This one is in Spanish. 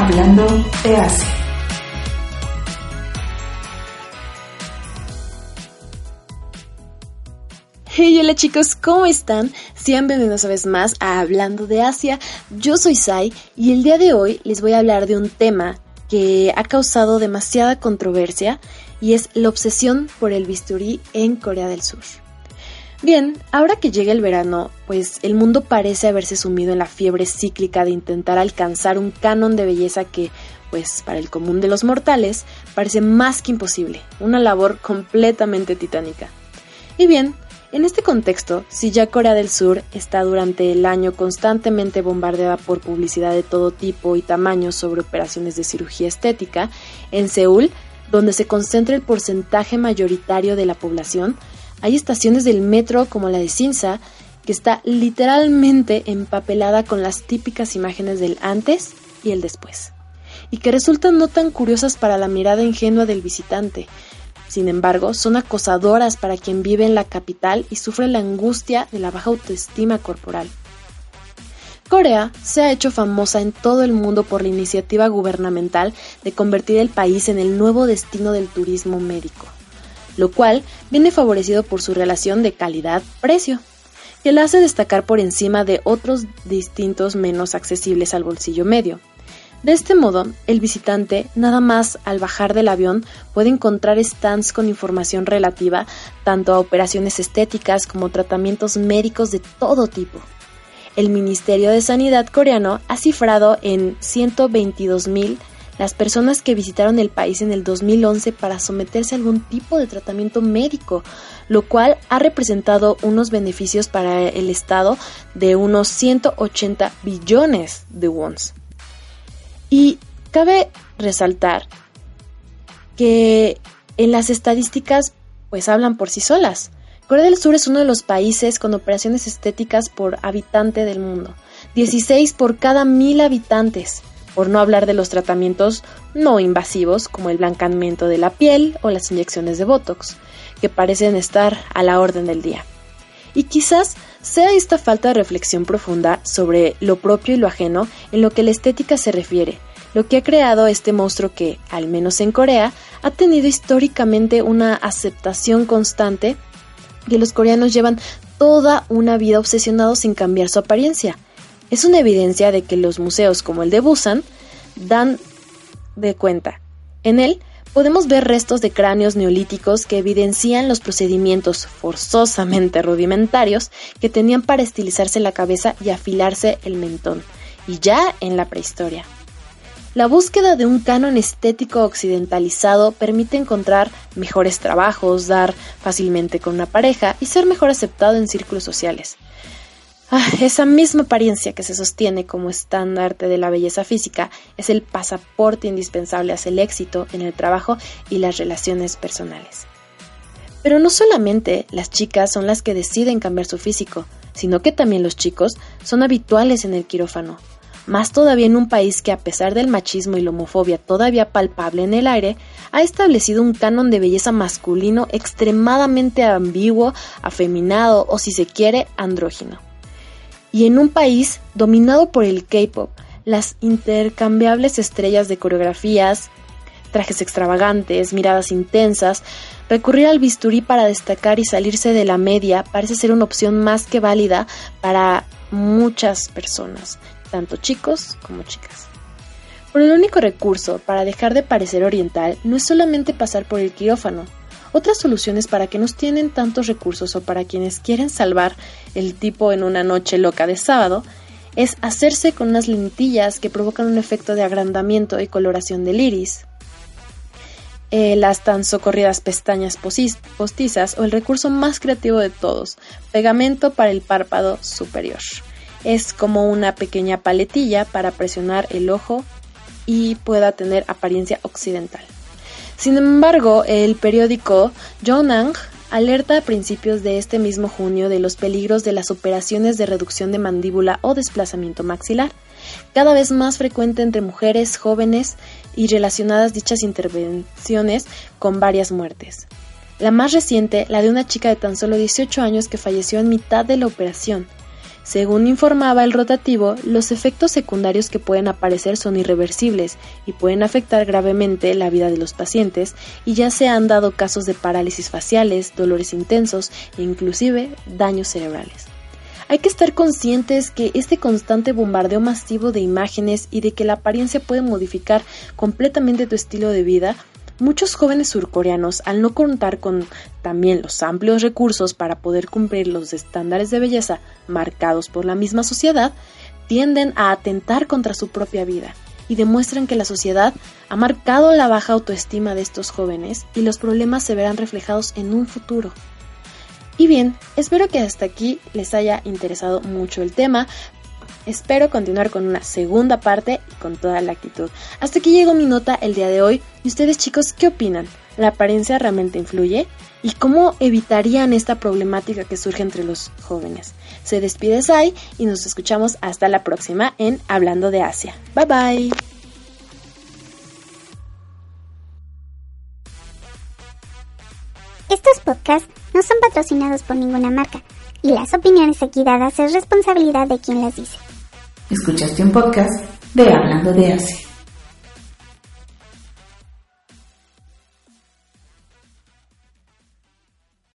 Hablando de Asia. Hey, hola chicos, ¿cómo están? Sean bienvenidos una vez más a Hablando de Asia. Yo soy Sai y el día de hoy les voy a hablar de un tema que ha causado demasiada controversia y es la obsesión por el bisturí en Corea del Sur. Bien, ahora que llega el verano, pues el mundo parece haberse sumido en la fiebre cíclica de intentar alcanzar un canon de belleza que, pues para el común de los mortales, parece más que imposible, una labor completamente titánica. Y bien, en este contexto, si ya Corea del Sur está durante el año constantemente bombardeada por publicidad de todo tipo y tamaño sobre operaciones de cirugía estética, en Seúl, donde se concentra el porcentaje mayoritario de la población, hay estaciones del metro como la de Sinsa, que está literalmente empapelada con las típicas imágenes del antes y el después, y que resultan no tan curiosas para la mirada ingenua del visitante, sin embargo, son acosadoras para quien vive en la capital y sufre la angustia de la baja autoestima corporal. Corea se ha hecho famosa en todo el mundo por la iniciativa gubernamental de convertir el país en el nuevo destino del turismo médico, lo cual viene favorecido por su relación de calidad-precio, que la hace destacar por encima de otros distintos menos accesibles al bolsillo medio. De este modo, el visitante, nada más al bajar del avión, puede encontrar stands con información relativa tanto a operaciones estéticas como tratamientos médicos de todo tipo. El Ministerio de Sanidad coreano ha cifrado en 122.000 las personas que visitaron el país en el 2011 para someterse a algún tipo de tratamiento médico, lo cual ha representado unos beneficios para el Estado de unos 180 billones de wons. Y cabe resaltar que en las estadísticas pues hablan por sí solas. Corea del Sur es uno de los países con operaciones estéticas por habitante del mundo, 16 por cada mil habitantes, por no hablar de los tratamientos no invasivos como el blancamiento de la piel o las inyecciones de Botox, que parecen estar a la orden del día. Y quizás sea esta falta de reflexión profunda sobre lo propio y lo ajeno en lo que la estética se refiere, lo que ha creado este monstruo que, al menos en Corea, ha tenido históricamente una aceptación constante que los coreanos llevan toda una vida obsesionados en cambiar su apariencia. Es una evidencia de que los museos como el de Busan dan de cuenta. En él podemos ver restos de cráneos neolíticos que evidencian los procedimientos forzosamente rudimentarios que tenían para estilizarse la cabeza y afilarse el mentón, y ya en la prehistoria. La búsqueda de un canon estético occidentalizado permite encontrar mejores trabajos, dar fácilmente con una pareja y ser mejor aceptado en círculos sociales. Ah, esa misma apariencia que se sostiene como estandarte de la belleza física es el pasaporte indispensable hacia el éxito en el trabajo y las relaciones personales. Pero no solamente las chicas son las que deciden cambiar su físico, sino que también los chicos son habituales en el quirófano. Más todavía en un país que a pesar del machismo y la homofobia todavía palpable en el aire, ha establecido un canon de belleza masculino extremadamente ambiguo, afeminado o si se quiere, andrógino y en un país dominado por el K-pop, las intercambiables estrellas de coreografías, trajes extravagantes, miradas intensas, recurrir al bisturí para destacar y salirse de la media parece ser una opción más que válida para muchas personas, tanto chicos como chicas. Pero el único recurso para dejar de parecer oriental no es solamente pasar por el quirófano, otras soluciones para que no tienen tantos recursos o para quienes quieren salvar el tipo en una noche loca de sábado es hacerse con unas lentillas que provocan un efecto de agrandamiento y coloración del iris, eh, las tan socorridas pestañas postizas o el recurso más creativo de todos, pegamento para el párpado superior. Es como una pequeña paletilla para presionar el ojo y pueda tener apariencia occidental. Sin embargo, el periódico Jonang alerta a principios de este mismo junio de los peligros de las operaciones de reducción de mandíbula o desplazamiento maxilar, cada vez más frecuente entre mujeres jóvenes y relacionadas dichas intervenciones con varias muertes. La más reciente, la de una chica de tan solo 18 años que falleció en mitad de la operación. Según informaba el rotativo, los efectos secundarios que pueden aparecer son irreversibles y pueden afectar gravemente la vida de los pacientes y ya se han dado casos de parálisis faciales, dolores intensos e inclusive daños cerebrales. Hay que estar conscientes que este constante bombardeo masivo de imágenes y de que la apariencia puede modificar completamente tu estilo de vida Muchos jóvenes surcoreanos, al no contar con también los amplios recursos para poder cumplir los estándares de belleza marcados por la misma sociedad, tienden a atentar contra su propia vida y demuestran que la sociedad ha marcado la baja autoestima de estos jóvenes y los problemas se verán reflejados en un futuro. Y bien, espero que hasta aquí les haya interesado mucho el tema, Espero continuar con una segunda parte y con toda la actitud. Hasta aquí llegó mi nota el día de hoy. ¿Y ustedes chicos qué opinan? ¿La apariencia realmente influye? ¿Y cómo evitarían esta problemática que surge entre los jóvenes? Se despide Sai y nos escuchamos hasta la próxima en Hablando de Asia. Bye bye. Estos podcasts no son patrocinados por ninguna marca y las opiniones aquí dadas es responsabilidad de quien las dice. Escuchaste un podcast de Hablando de Asia.